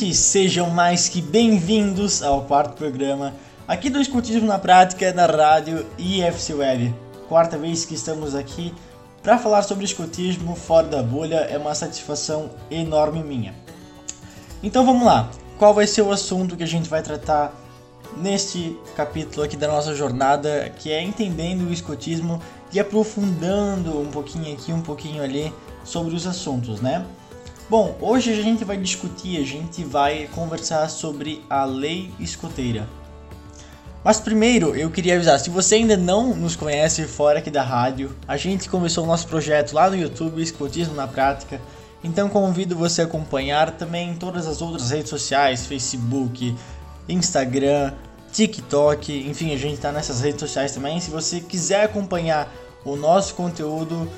Gente! Sejam mais que bem-vindos ao quarto programa aqui do Escutismo na Prática da rádio IFC Web. Quarta vez que estamos aqui para falar sobre escutismo fora da bolha é uma satisfação enorme minha. Então vamos lá, qual vai ser o assunto que a gente vai tratar neste capítulo aqui da nossa jornada, que é entendendo o escotismo e aprofundando um pouquinho aqui, um pouquinho ali sobre os assuntos, né? Bom, hoje a gente vai discutir, a gente vai conversar sobre a lei escoteira. Mas primeiro eu queria avisar, se você ainda não nos conhece fora aqui da rádio, a gente começou o nosso projeto lá no YouTube, Escotismo na Prática. Então convido você a acompanhar também em todas as outras redes sociais, Facebook, Instagram, TikTok, enfim, a gente está nessas redes sociais também. Se você quiser acompanhar o nosso conteúdo,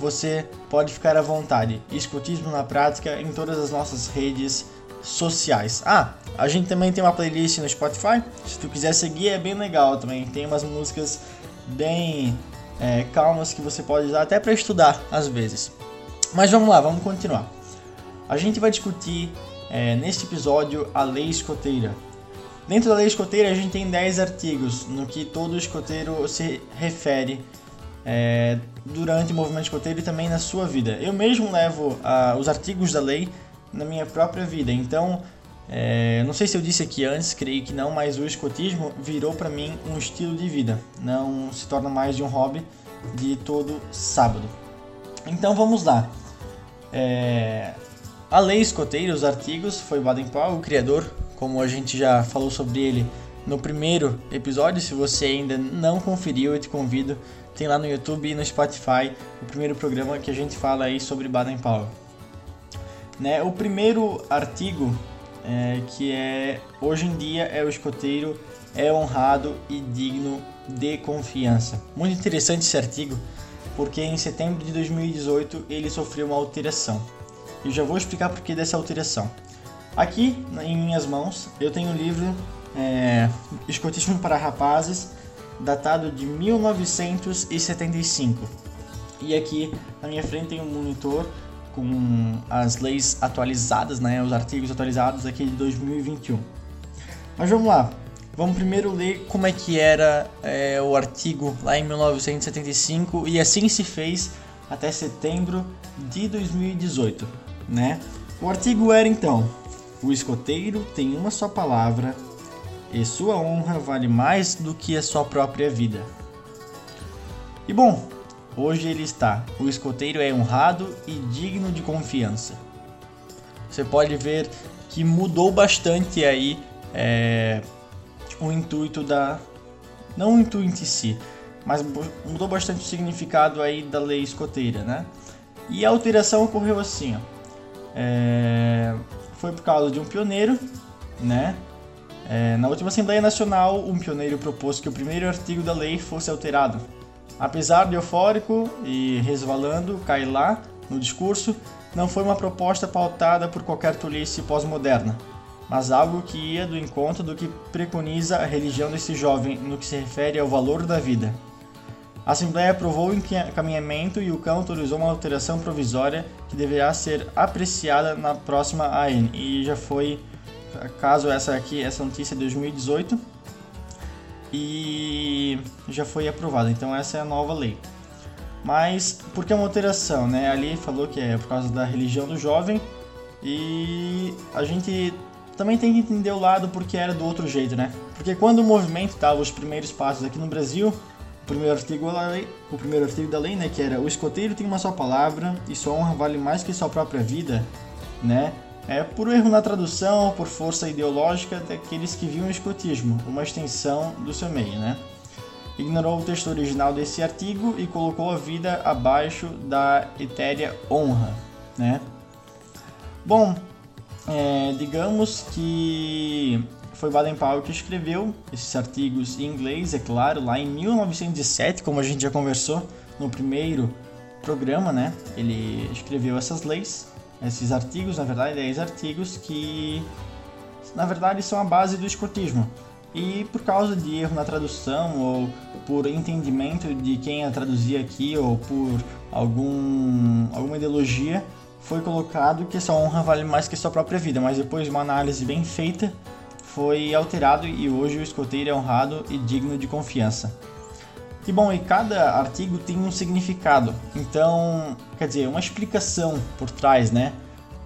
você pode ficar à vontade. Escutismo na prática em todas as nossas redes sociais. Ah, a gente também tem uma playlist no Spotify. Se tu quiser seguir, é bem legal também. Tem umas músicas bem é, calmas que você pode usar até para estudar às vezes. Mas vamos lá, vamos continuar. A gente vai discutir é, neste episódio a lei escoteira. Dentro da lei escoteira, a gente tem 10 artigos no que todo escoteiro se refere é, durante o movimento escoteiro e também na sua vida. Eu mesmo levo uh, os artigos da lei na minha própria vida, então é, não sei se eu disse aqui antes, creio que não, mas o escotismo virou para mim um estilo de vida, não se torna mais de um hobby de todo sábado. Então vamos lá. É, a lei escoteira, os artigos, foi Baden-Powell, o criador, como a gente já falou sobre ele no primeiro episódio. Se você ainda não conferiu, eu te convido. Tem lá no YouTube e no Spotify o primeiro programa que a gente fala aí sobre Baden-Powell. Né? O primeiro artigo é, que é hoje em dia é o escoteiro é honrado e digno de confiança. Muito interessante esse artigo, porque em setembro de 2018 ele sofreu uma alteração. Eu já vou explicar por que dessa alteração. Aqui em minhas mãos eu tenho um livro é, Escotismo para Rapazes, datado de 1975. E aqui na minha frente tem um monitor com as leis atualizadas, né, os artigos atualizados aqui de 2021. Mas vamos lá, vamos primeiro ler como é que era é, o artigo lá em 1975 e assim se fez até setembro de 2018, né? O artigo era então: o escoteiro tem uma só palavra e sua honra vale mais do que a sua própria vida. E bom, hoje ele está. O escoteiro é honrado e digno de confiança. Você pode ver que mudou bastante aí é, o intuito da. Não o intuito em si, mas mudou bastante o significado aí da lei escoteira, né? E a alteração ocorreu assim, ó. É, foi por causa de um pioneiro, né? É, na última Assembleia Nacional, um pioneiro propôs que o primeiro artigo da lei fosse alterado. Apesar de eufórico e resvalando, cair lá no discurso, não foi uma proposta pautada por qualquer tolice pós-moderna, mas algo que ia do encontro do que preconiza a religião desse jovem no que se refere ao valor da vida. A Assembleia aprovou o encaminhamento e o CAN autorizou uma alteração provisória que deverá ser apreciada na próxima AN e já foi, caso essa aqui, essa notícia é de 2018 e já foi aprovada. Então essa é a nova lei. Mas por que uma alteração, né? Ali falou que é por causa da religião do jovem e a gente também tem que entender o lado porque era do outro jeito, né? Porque quando o movimento dava os primeiros passos aqui no Brasil, primeiro artigo da lei, o primeiro artigo da lei, né, que era o escoteiro tem uma só palavra e sua honra vale mais que sua própria vida, né? É por erro na tradução, por força ideológica daqueles que viam o escotismo, uma extensão do seu meio, né? Ignorou o texto original desse artigo e colocou a vida abaixo da etérea honra, né? Bom, é, digamos que foi Baden-Powell que escreveu esses artigos em inglês, é claro, lá em 1907, como a gente já conversou no primeiro programa, né? Ele escreveu essas leis, esses artigos, na verdade, 10 artigos que na verdade são a base do escotismo. E por causa de erro na tradução ou por entendimento de quem a traduzia aqui ou por algum alguma ideologia, foi colocado que essa honra vale mais que sua própria vida, mas depois de uma análise bem feita, foi alterado e hoje o escoteiro é honrado e digno de confiança. E bom, e cada artigo tem um significado, então, quer dizer, uma explicação por trás, né?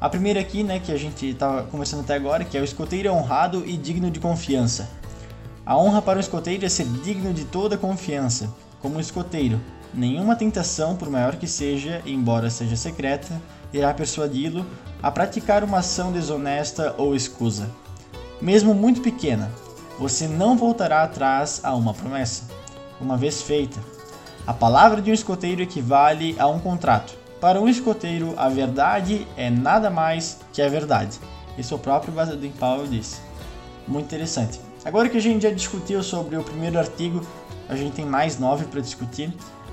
A primeira aqui, né, que a gente estava conversando até agora, que é o escoteiro é honrado e digno de confiança. A honra para o escoteiro é ser digno de toda confiança. Como escoteiro, nenhuma tentação, por maior que seja, embora seja secreta, irá persuadi-lo a praticar uma ação desonesta ou escusa. Mesmo muito pequena, você não voltará atrás a uma promessa, uma vez feita. A palavra de um escoteiro equivale a um contrato. Para um escoteiro, a verdade é nada mais que a verdade. Isso o próprio Baden Powell disse. Muito interessante. Agora que a gente já discutiu sobre o primeiro artigo, a gente tem mais nove para discutir.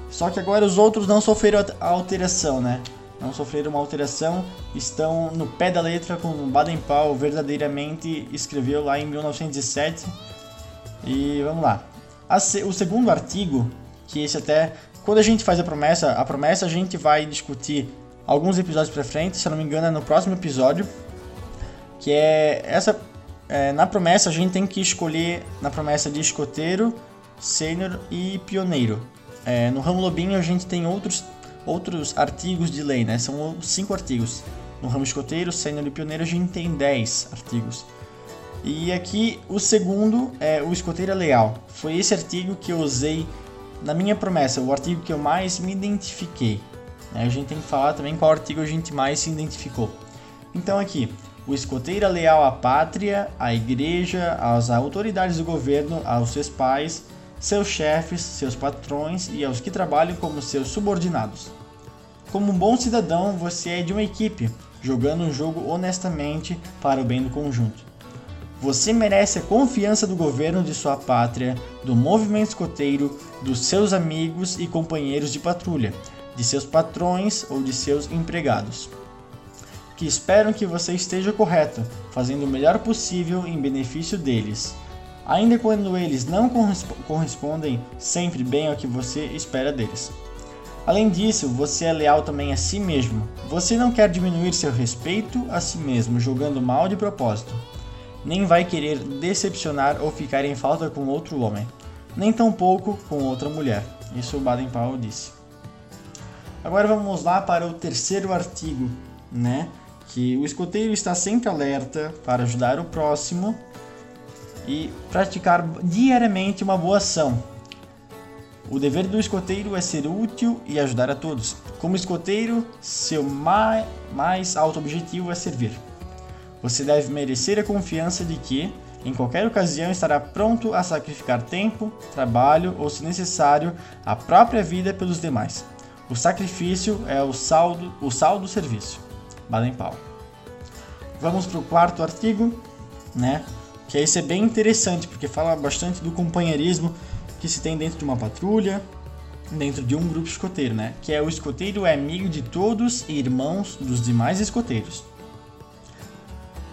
Só que agora os outros não sofreram alteração, né? Não sofreram uma alteração, estão no pé da letra como Baden-Powell verdadeiramente escreveu lá em 1907. E vamos lá. O segundo artigo, que esse até quando a gente faz a promessa, a promessa a gente vai discutir alguns episódios para frente, se eu não me engano é no próximo episódio, que é essa é, na promessa a gente tem que escolher na promessa de escoteiro, sênior e pioneiro. É, no ramo lobinho a gente tem outros, outros artigos de lei, né? São cinco artigos. No ramo escoteiro, sênior e pioneiro a gente tem dez artigos. E aqui o segundo é o escoteiro leal. Foi esse artigo que eu usei na minha promessa, o artigo que eu mais me identifiquei. Né? A gente tem que falar também qual artigo a gente mais se identificou. Então aqui, o escoteiro leal à pátria, à igreja, às autoridades do governo, aos seus pais, seus chefes, seus patrões e aos que trabalham como seus subordinados. Como um bom cidadão, você é de uma equipe, jogando um jogo honestamente para o bem do conjunto. Você merece a confiança do governo de sua pátria, do movimento escoteiro, dos seus amigos e companheiros de patrulha, de seus patrões ou de seus empregados que esperam que você esteja correto, fazendo o melhor possível em benefício deles, ainda quando eles não correspondem sempre bem ao que você espera deles. Além disso, você é leal também a si mesmo. Você não quer diminuir seu respeito a si mesmo jogando mal de propósito. Nem vai querer decepcionar ou ficar em falta com outro homem, nem tampouco com outra mulher. Isso o Baden-Powell disse. Agora vamos lá para o terceiro artigo, né? que o escoteiro está sempre alerta para ajudar o próximo e praticar diariamente uma boa ação. O dever do escoteiro é ser útil e ajudar a todos. Como escoteiro, seu mais alto objetivo é servir. Você deve merecer a confiança de que, em qualquer ocasião, estará pronto a sacrificar tempo, trabalho ou, se necessário, a própria vida pelos demais. O sacrifício é o saldo, o saldo do serviço. Baden-Powell. Vamos para o quarto artigo, né? Que esse é bem interessante porque fala bastante do companheirismo que se tem dentro de uma patrulha, dentro de um grupo escoteiro, né? Que é o escoteiro é amigo de todos e irmãos dos demais escoteiros.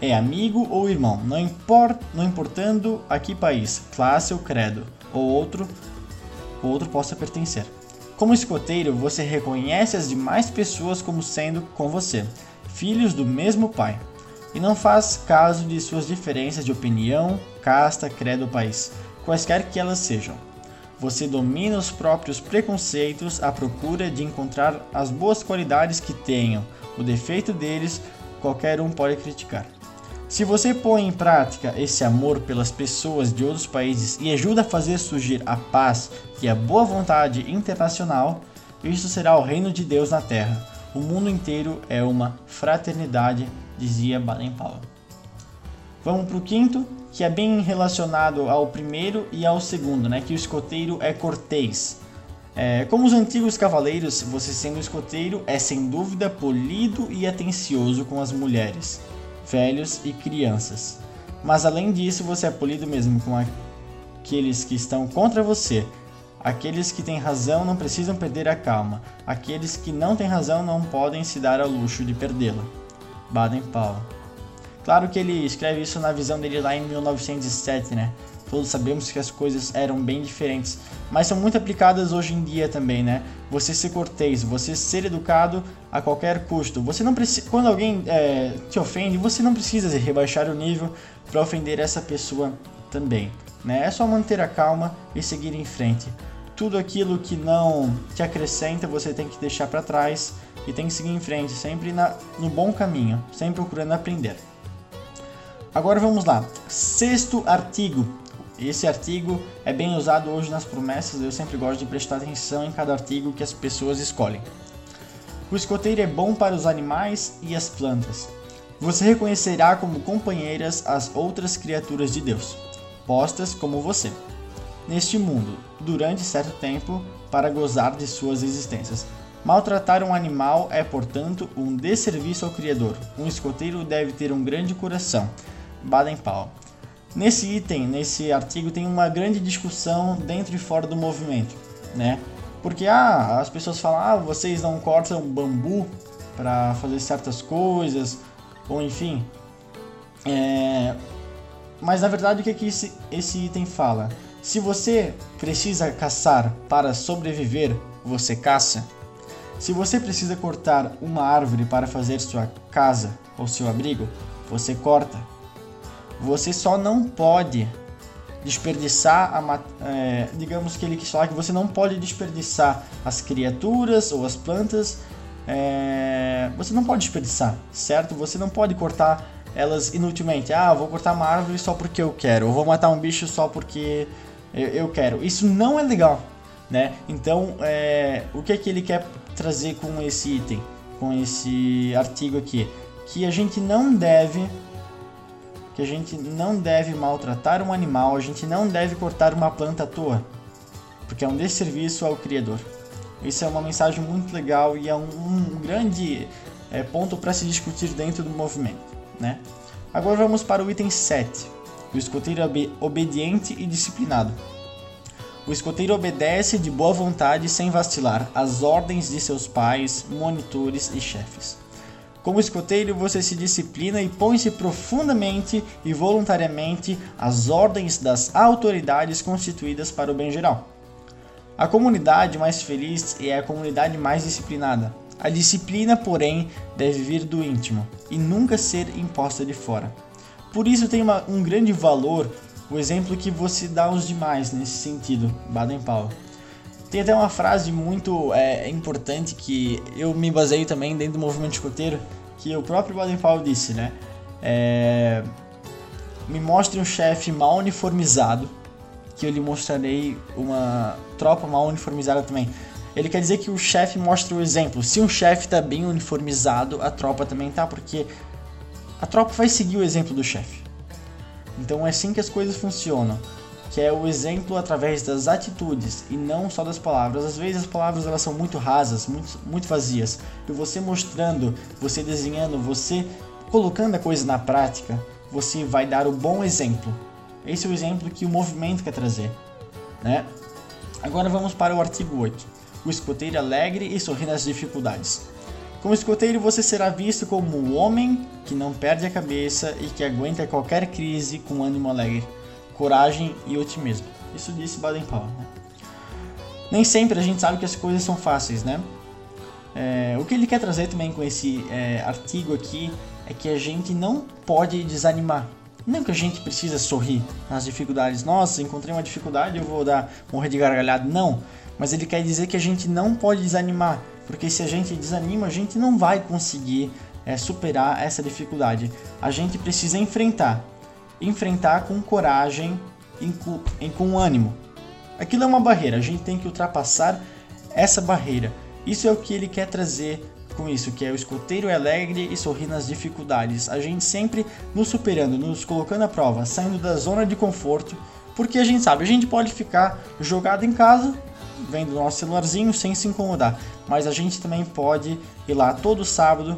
É amigo ou irmão, não, import, não importando a que país, classe ou credo, ou outro, outro possa pertencer. Como escoteiro, você reconhece as demais pessoas como sendo com você, filhos do mesmo pai, e não faz caso de suas diferenças de opinião, casta, credo ou país, quaisquer que elas sejam. Você domina os próprios preconceitos à procura de encontrar as boas qualidades que tenham, o defeito deles qualquer um pode criticar. Se você põe em prática esse amor pelas pessoas de outros países e ajuda a fazer surgir a paz e a boa vontade internacional, isso será o reino de Deus na terra o mundo inteiro é uma fraternidade, dizia Baden-Powell. Vamos para o quinto, que é bem relacionado ao primeiro e ao segundo, né? Que o escoteiro é cortês. É, como os antigos cavaleiros, você sendo escoteiro é sem dúvida polido e atencioso com as mulheres, velhos e crianças. Mas além disso, você é polido mesmo com aqueles que estão contra você, Aqueles que têm razão não precisam perder a calma. Aqueles que não têm razão não podem se dar ao luxo de perdê-la. Baden-Powell. Claro que ele escreve isso na visão dele lá em 1907, né? Todos sabemos que as coisas eram bem diferentes, mas são muito aplicadas hoje em dia também, né? Você ser cortês, você ser educado a qualquer custo. Você não precisa, quando alguém é, te ofende, você não precisa rebaixar o nível para ofender essa pessoa também, né? É só manter a calma e seguir em frente. Tudo aquilo que não te acrescenta, você tem que deixar para trás e tem que seguir em frente, sempre na, no bom caminho, sempre procurando aprender. Agora vamos lá. Sexto artigo. Esse artigo é bem usado hoje nas promessas, eu sempre gosto de prestar atenção em cada artigo que as pessoas escolhem. O escoteiro é bom para os animais e as plantas. Você reconhecerá como companheiras as outras criaturas de Deus, postas como você, neste mundo, durante certo tempo, para gozar de suas existências. Maltratar um animal é, portanto, um desserviço ao Criador. Um escoteiro deve ter um grande coração Baden-Powell. Nesse item, nesse artigo, tem uma grande discussão dentro e fora do movimento, né? Porque ah, as pessoas falam, ah, vocês não cortam bambu para fazer certas coisas, ou enfim. É... Mas na verdade, o que, é que esse, esse item fala? Se você precisa caçar para sobreviver, você caça. Se você precisa cortar uma árvore para fazer sua casa ou seu abrigo, você corta. Você só não pode desperdiçar a, é, digamos que ele quis falar que você não pode desperdiçar as criaturas ou as plantas é, você não pode desperdiçar certo? Você não pode cortar elas inutilmente. Ah vou cortar uma árvore só porque eu quero ou vou matar um bicho só porque eu, eu quero. Isso não é legal né? Então é, o que é que ele quer trazer com esse item com esse artigo aqui? Que a gente não deve que a gente não deve maltratar um animal, a gente não deve cortar uma planta à toa, porque é um desserviço ao Criador. Isso é uma mensagem muito legal e é um, um grande é, ponto para se discutir dentro do movimento. Né? Agora vamos para o item 7, o escoteiro obediente e disciplinado. O escoteiro obedece de boa vontade sem vacilar às ordens de seus pais, monitores e chefes. Como escoteiro, você se disciplina e põe-se profundamente e voluntariamente às ordens das autoridades constituídas para o bem geral. A comunidade mais feliz é a comunidade mais disciplinada. A disciplina, porém, deve vir do íntimo e nunca ser imposta de fora. Por isso tem uma, um grande valor o exemplo que você dá aos demais nesse sentido, Baden-Powell. Tem até uma frase muito é, importante que eu me baseio também dentro do movimento escoteiro, que o próprio Baden-Powell disse, né? É, me mostre um chefe mal uniformizado, que eu lhe mostrarei uma tropa mal uniformizada também. Ele quer dizer que o chefe mostra o exemplo. Se um chefe está bem uniformizado, a tropa também tá, porque a tropa vai seguir o exemplo do chefe. Então é assim que as coisas funcionam que é o exemplo através das atitudes e não só das palavras. Às vezes as palavras elas são muito rasas, muito, muito vazias. E você mostrando, você desenhando, você colocando a coisa na prática, você vai dar o bom exemplo. Esse é o exemplo que o movimento quer trazer, né? Agora vamos para o artigo 8. O escoteiro alegre e sorri nas dificuldades. Como escoteiro, você será visto como um homem que não perde a cabeça e que aguenta qualquer crise com ânimo alegre coragem e otimismo. Isso disse Baden-Powell. Né? Nem sempre a gente sabe que as coisas são fáceis, né? É, o que ele quer trazer também com esse é, artigo aqui é que a gente não pode desanimar. Não que a gente precisa sorrir nas dificuldades. Nossa, encontrei uma dificuldade, eu vou dar morrer de gargalhada. Não. Mas ele quer dizer que a gente não pode desanimar, porque se a gente desanima, a gente não vai conseguir é, superar essa dificuldade. A gente precisa enfrentar enfrentar com coragem e com ânimo. Aquilo é uma barreira, a gente tem que ultrapassar essa barreira. Isso é o que ele quer trazer com isso, que é o escoteiro alegre e sorrir nas dificuldades. A gente sempre nos superando, nos colocando à prova, saindo da zona de conforto, porque a gente sabe, a gente pode ficar jogado em casa, vendo nosso celularzinho sem se incomodar, mas a gente também pode ir lá todo sábado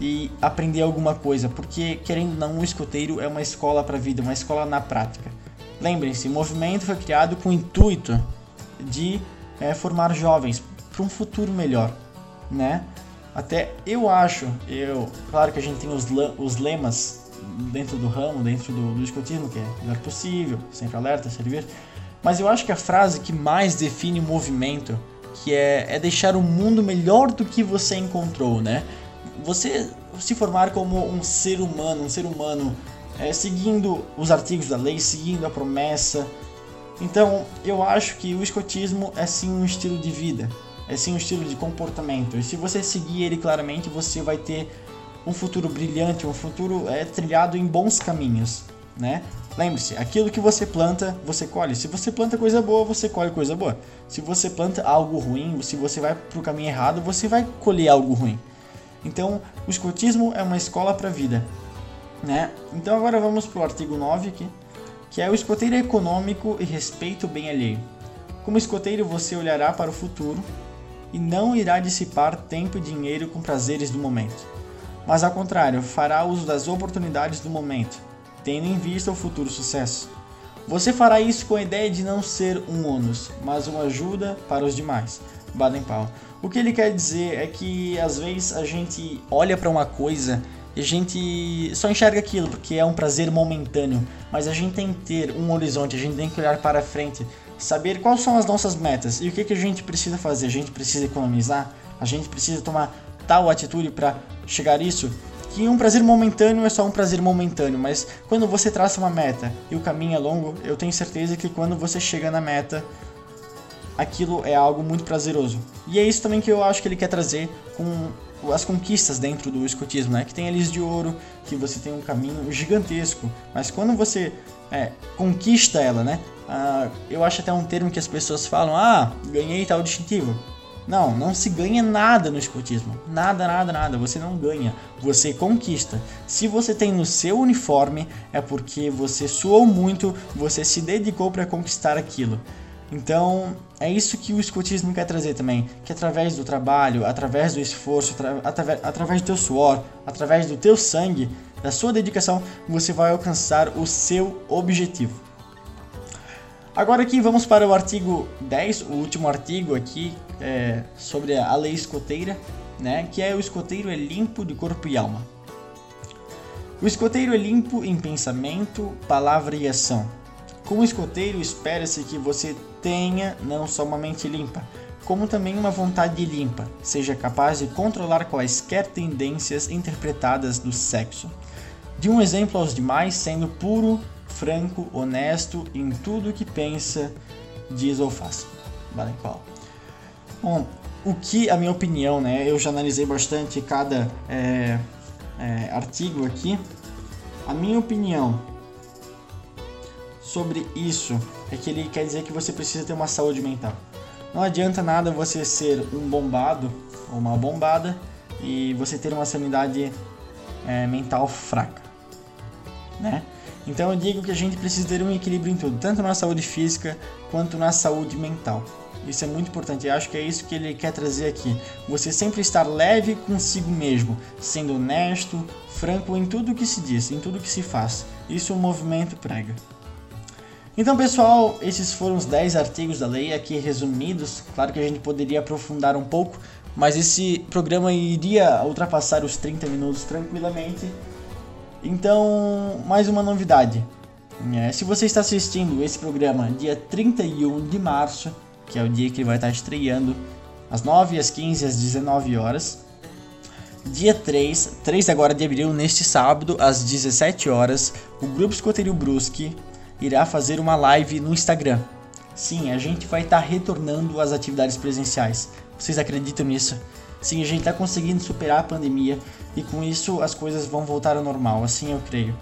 e aprender alguma coisa, porque querendo ou não, um escoteiro é uma escola para a vida, uma escola na prática. Lembrem-se, o movimento foi criado com o intuito de é, formar jovens para um futuro melhor, né? Até eu acho, eu, claro que a gente tem os, os lemas dentro do ramo, dentro do, do escotismo, que é melhor possível, sempre alerta, servir. Mas eu acho que a frase que mais define o movimento, que é, é deixar o mundo melhor do que você encontrou, né? Você se formar como um ser humano, um ser humano é, seguindo os artigos da lei, seguindo a promessa. Então, eu acho que o escotismo é sim um estilo de vida, é sim um estilo de comportamento. E se você seguir ele claramente, você vai ter um futuro brilhante, um futuro é, trilhado em bons caminhos, né? Lembre-se, aquilo que você planta, você colhe. Se você planta coisa boa, você colhe coisa boa. Se você planta algo ruim, se você vai para o caminho errado, você vai colher algo ruim. Então, o escotismo é uma escola para a vida. Né? Então, agora vamos para o artigo 9 aqui, que é o escoteiro econômico e respeito bem alheio. Como escoteiro, você olhará para o futuro e não irá dissipar tempo e dinheiro com prazeres do momento, mas ao contrário, fará uso das oportunidades do momento tendo em vista o futuro sucesso. Você fará isso com a ideia de não ser um ônus, mas uma ajuda para os demais. Baden-Powell. O que ele quer dizer é que às vezes a gente olha para uma coisa e a gente só enxerga aquilo porque é um prazer momentâneo, mas a gente tem que ter um horizonte, a gente tem que olhar para frente, saber quais são as nossas metas e o que, que a gente precisa fazer. A gente precisa economizar, a gente precisa tomar tal atitude para chegar a isso que um prazer momentâneo é só um prazer momentâneo, mas quando você traça uma meta e o caminho é longo, eu tenho certeza que quando você chega na meta, aquilo é algo muito prazeroso. E é isso também que eu acho que ele quer trazer com as conquistas dentro do escotismo, né? Que tem a de ouro, que você tem um caminho gigantesco, mas quando você é, conquista ela, né? Ah, eu acho até um termo que as pessoas falam: ah, ganhei tal distintivo. Não, não se ganha nada no escotismo. Nada, nada, nada. Você não ganha. Você conquista. Se você tem no seu uniforme, é porque você suou muito, você se dedicou para conquistar aquilo. Então, é isso que o escotismo quer trazer também, que através do trabalho, através do esforço, através, através do teu suor, através do teu sangue, da sua dedicação, você vai alcançar o seu objetivo. Agora aqui vamos para o artigo 10, o último artigo aqui é, sobre a lei escoteira, né, que é o escoteiro é limpo de corpo e alma. O escoteiro é limpo em pensamento, palavra e ação. Como escoteiro, espera-se que você tenha não só uma mente limpa, como também uma vontade limpa, seja capaz de controlar quaisquer tendências interpretadas do sexo. De um exemplo aos demais, sendo puro, franco, honesto em tudo que pensa, diz ou faz. Vale qual? Bom, o que, a minha opinião, né? Eu já analisei bastante cada é, é, artigo aqui. A minha opinião sobre isso é que ele quer dizer que você precisa ter uma saúde mental. Não adianta nada você ser um bombado ou uma bombada e você ter uma sanidade é, mental fraca, né? Então eu digo que a gente precisa ter um equilíbrio em tudo, tanto na saúde física quanto na saúde mental. Isso é muito importante. Eu acho que é isso que ele quer trazer aqui. Você sempre estar leve consigo mesmo, sendo honesto, franco em tudo que se diz, em tudo que se faz. Isso o movimento prega. Então, pessoal, esses foram os 10 artigos da lei aqui resumidos. Claro que a gente poderia aprofundar um pouco, mas esse programa iria ultrapassar os 30 minutos tranquilamente. Então, mais uma novidade. É, se você está assistindo esse programa dia 31 de março, que é o dia que ele vai estar estreando, às 9, às 15, às 19 horas. Dia 3, 3 agora de abril, neste sábado, às 17 horas, o Grupo Escoteiro Brusque irá fazer uma live no Instagram. Sim, a gente vai estar retornando às atividades presenciais. Vocês acreditam nisso? Sim, a gente está conseguindo superar a pandemia e com isso as coisas vão voltar ao normal, assim eu creio.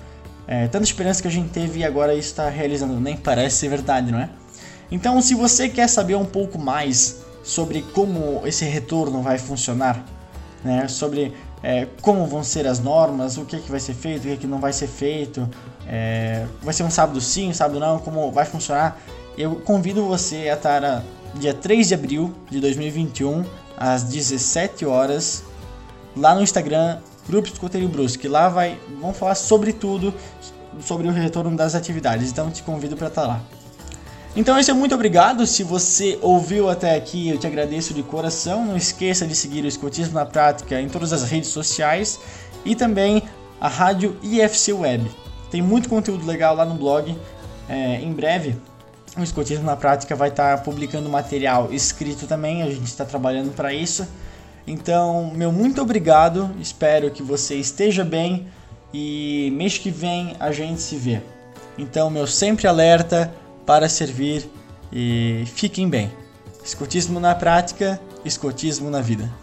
É, tanta esperança que a gente teve e agora isso está realizando, nem parece ser verdade, não é? Então, se você quer saber um pouco mais sobre como esse retorno vai funcionar, né, sobre é, como vão ser as normas, o que, que vai ser feito, o que, que não vai ser feito, é, vai ser um sábado sim, um sábado não, como vai funcionar, eu convido você a estar dia 3 de abril de 2021, às 17 horas, lá no Instagram, Grupo Escoteiro Brusque. Lá vai, vamos falar sobre tudo, sobre o retorno das atividades. Então te convido para estar lá. Então esse é muito obrigado. Se você ouviu até aqui, eu te agradeço de coração. Não esqueça de seguir o Escotismo na Prática em todas as redes sociais e também a rádio IFC Web. Tem muito conteúdo legal lá no blog. É, em breve, o Escotismo na Prática vai estar tá publicando material escrito também, a gente está trabalhando para isso. Então, meu muito obrigado, espero que você esteja bem e mês que vem a gente se vê. Então, meu sempre alerta para servir e fiquem bem. Escotismo na prática, escotismo na vida.